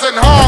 doesn't.